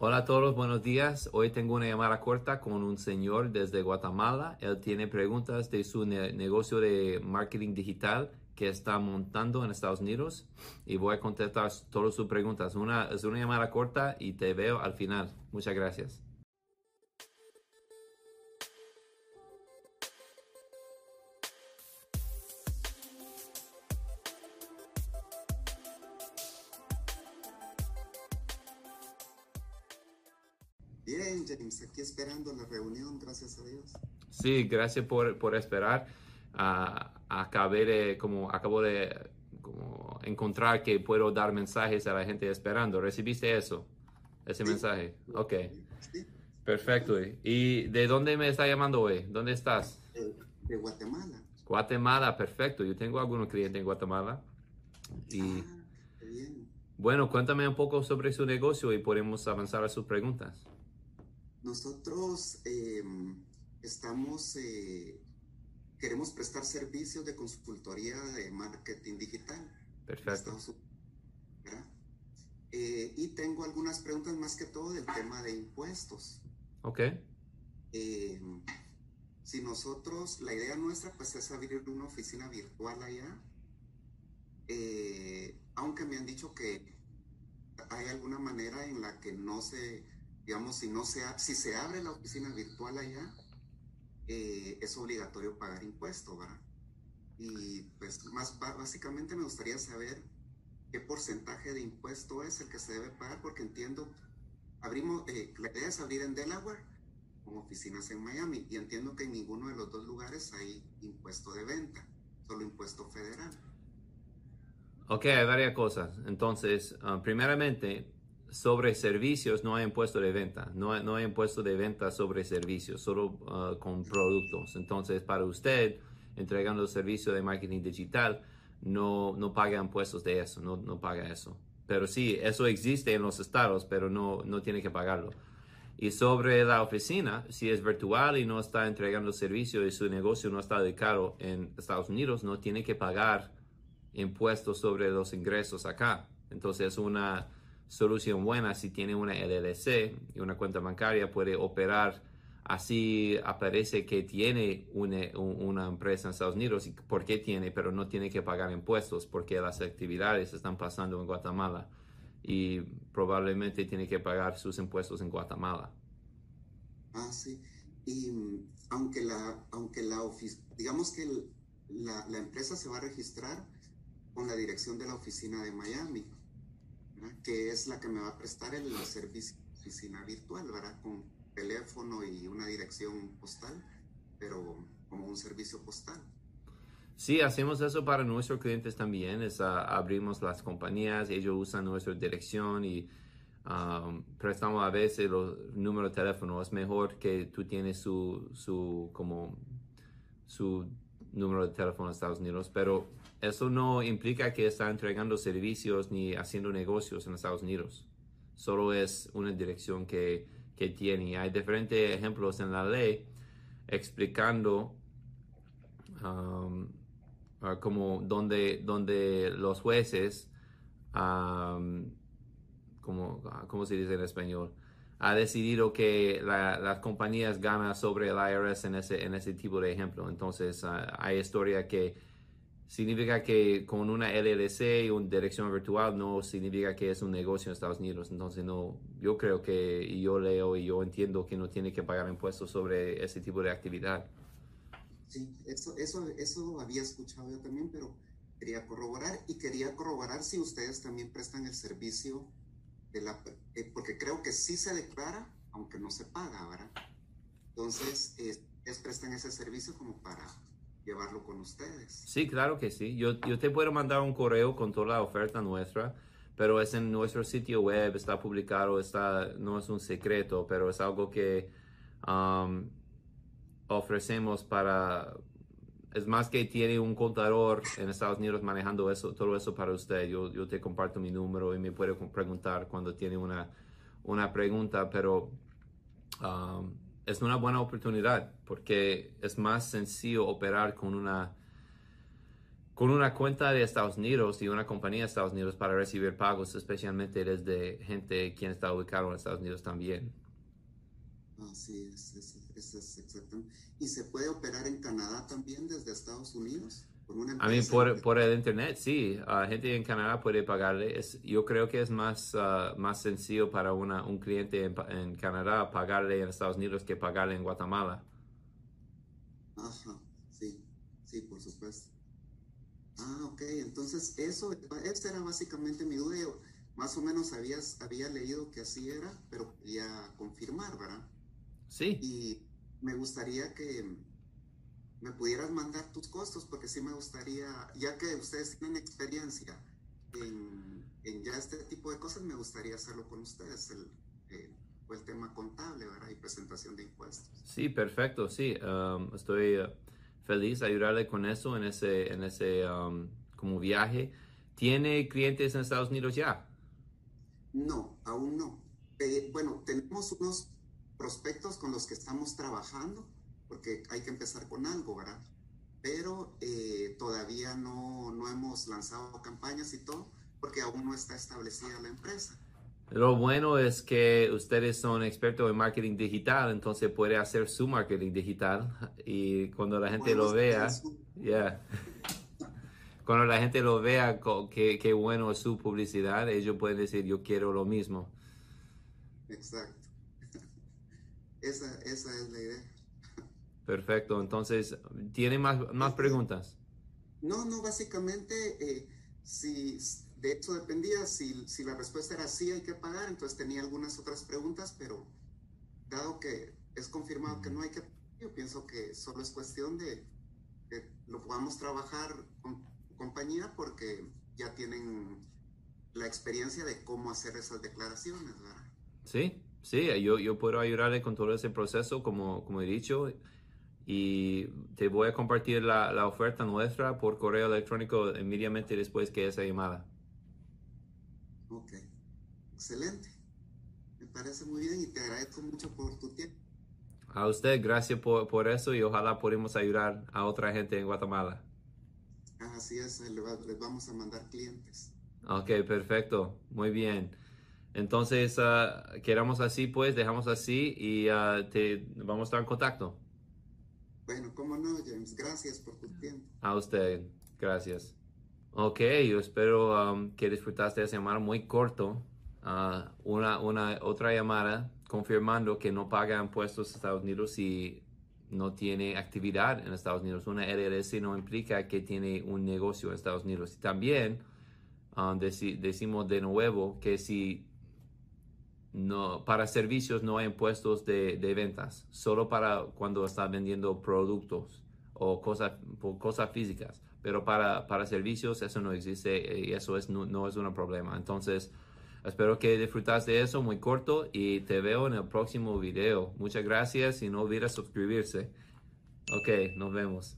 Hola a todos, buenos días. Hoy tengo una llamada corta con un señor desde Guatemala. Él tiene preguntas de su ne- negocio de marketing digital que está montando en Estados Unidos y voy a contestar todas sus preguntas. Una, es una llamada corta y te veo al final. Muchas gracias. James, aquí esperando la reunión, gracias a Dios. Sí, gracias por, por esperar. Ah, acabé de, como, acabo de como encontrar que puedo dar mensajes a la gente esperando. ¿Recibiste eso? Ese Sí. mensaje. Ok. Sí, Perfecto. ¿Y de dónde me está llamando hoy? ¿Dónde estás? de, de Guatemala. Guatemala, perfecto. Yo tengo algunos clientes en Guatemala. Y Ah, bien. bueno, cuéntame un poco sobre su negocio y podemos avanzar a sus preguntas. Nosotros eh, estamos, eh, queremos prestar servicios de consultoría de marketing digital. Perfecto. Eh, y tengo algunas preguntas más que todo del tema de impuestos. Ok. Eh, si nosotros, la idea nuestra pues es abrir una oficina virtual allá, eh, aunque me han dicho que hay alguna manera en la que no se, digamos, si no se, si se abre la oficina virtual allá, eh, es obligatorio pagar impuestos, ¿verdad? Y pues más básicamente me gustaría saber qué porcentaje de impuesto es el que se debe pagar, porque entiendo, abrimos, eh, la idea es abrir en Delaware con oficinas en Miami y entiendo que en ninguno de los dos lugares hay impuesto de venta, solo impuesto federal. Ok, hay varias cosas. Entonces, ah, primeramente, sobre servicios no hay impuesto de venta. No no hay impuesto de venta sobre servicios, solo ah, con productos. Entonces, para usted, entregando el servicio de marketing digital, no, no paga impuestos de eso, no, no paga eso. Pero sí, eso existe en los estados, pero no, no tiene que pagarlo. Y sobre la oficina, si es virtual y no está entregando servicio y su negocio no está dedicado en Estados Unidos, no tiene que pagar impuestos sobre los ingresos acá. Entonces es una solución buena si tiene una LLC y una cuenta bancaria, puede operar así aparece que tiene una, un- una empresa en Estados Unidos y por qué tiene, pero no tiene que pagar impuestos porque las actividades están pasando en Guatemala y probablemente tiene que pagar sus impuestos en Guatemala. Ah, sí. Y mm, aunque la, aunque la digamos que la, la empresa se va a registrar con la dirección de la oficina de Miami. Que es la que me va a prestar el servicio de oficina virtual, ¿verdad? Con teléfono y una dirección postal, pero como un servicio postal. Sí, hacemos eso para nuestros clientes también. Es, ah, abrimos las compañías, ellos usan nuestra dirección y um, prestamos a veces los números de teléfono. Es mejor que tú tienes su, su, como, su número de teléfono en Estados Unidos, pero eso no implica que está entregando servicios ni haciendo negocios en Estados Unidos. Solo es una dirección que, que tiene. Hay diferentes ejemplos en la ley explicando um, ah, como donde, donde los jueces, um, como, ah, ¿cómo se dice en español? Ha decidido que la- las compañías ganan sobre el IRS en ese, en ese tipo de ejemplo. Entonces, ah, hay historia que significa que con una LLC y una dirección virtual no significa que es un negocio en Estados Unidos. Entonces, no, yo creo que, y yo leo y yo entiendo que no tiene que pagar impuestos sobre ese tipo de actividad. Sí, eso, eso, eso había escuchado yo también, pero quería corroborar y quería corroborar si ustedes también prestan el servicio eh, porque creo que sí se declara, aunque no se paga, ¿verdad? Entonces, eh, prestan ese servicio como para llevarlo con ustedes. Sí, claro que sí. Yo, yo te puedo mandar un correo con toda la oferta nuestra, pero es en nuestro sitio web, está publicado, está, no es un secreto, pero es algo que um, ofrecemos para... Es más que tiene un contador en Estados Unidos manejando eso, todo eso para usted. Yo, yo te comparto mi número y me puede preguntar cuando tiene una, una pregunta, pero um, es una buena oportunidad porque es más sencillo operar con una con una cuenta de Estados Unidos y una compañía de Estados Unidos para recibir pagos, especialmente desde gente quien está ubicado en Estados Unidos también. Así es, es, exactamente. ¿Y se puede operar en Canadá también desde Estados Unidos? a mí por, por, el internet, sí. gente en Canadá puede pagarle. Es, yo creo que es más, ah, más sencillo para una, un cliente en, en, Canadá pagarle en Estados Unidos que pagarle en Guatemala. Ajá, sí, sí, por supuesto. Ah, ok, entonces eso, esta era básicamente mi duda. más o menos habías, había leído que así era, pero quería confirmar, ¿verdad? Sí. Y me gustaría que me pudieras mandar tus costos, porque sí me gustaría, ya que ustedes tienen experiencia en, en ya este tipo de cosas, me gustaría hacerlo con ustedes, el, eh, el tema contable, ¿verdad? Y presentación de impuestos. Sí, perfecto, sí. Um, estoy... Uh, feliz ayudarle con eso en ese, en ese um, como viaje. ¿Tiene clientes en Estados Unidos ya? No, aún no. Eh, bueno, tenemos unos prospectos con los que estamos trabajando, porque hay que empezar con algo, ¿verdad? Pero eh, todavía no, no hemos lanzado campañas y todo, porque aún no está establecida la empresa. Lo bueno es que ustedes son expertos en marketing digital, entonces puede hacer su marketing digital y cuando la gente lo vea, yeah. cuando la gente lo vea qué que bueno es su publicidad, ellos pueden decir yo quiero lo mismo. Exacto. Esa, esa es la idea. Perfecto, entonces, ¿tiene más, más preguntas? No, no, básicamente, eh, si de hecho dependía si, si, la respuesta era sí hay que pagar, entonces tenía algunas otras preguntas, pero dado que es confirmado que no hay que yo pienso que solo es cuestión de que lo podamos trabajar con compañía porque ya tienen la experiencia de cómo hacer esas declaraciones, ¿verdad? Sí, sí, yo, yo puedo ayudarle con todo ese proceso, como, como he dicho, y te voy a compartir la, la oferta nuestra por correo electrónico inmediatamente después que esa llamada. Ok, excelente. Me parece muy bien y te agradezco mucho por tu tiempo. A usted, gracias por, por eso y ojalá podamos ayudar a otra gente en Guatemala. Así es, les vamos a mandar clientes. Ok, perfecto, muy bien. Entonces, uh, quedamos así, pues, dejamos así y uh, te vamos a estar en contacto. Bueno, cómo no, James, gracias por tu tiempo. A usted, gracias. Ok, yo espero um, que disfrutaste de esa llamada muy corto. Uh, una, una otra llamada confirmando que no paga impuestos en Estados Unidos y no tiene actividad en Estados Unidos. Una LLC no implica que tiene un negocio en Estados Unidos. Y también um, decimos de nuevo que si no, para servicios no hay impuestos de, de ventas, solo para cuando está vendiendo productos o cosas, cosas físicas pero para, para servicios eso no existe y eso es, no, es un problema. Entonces, espero que disfrutas de eso muy corto y te veo en el próximo video. Muchas gracias y no olvides suscribirse. Ok, nos vemos.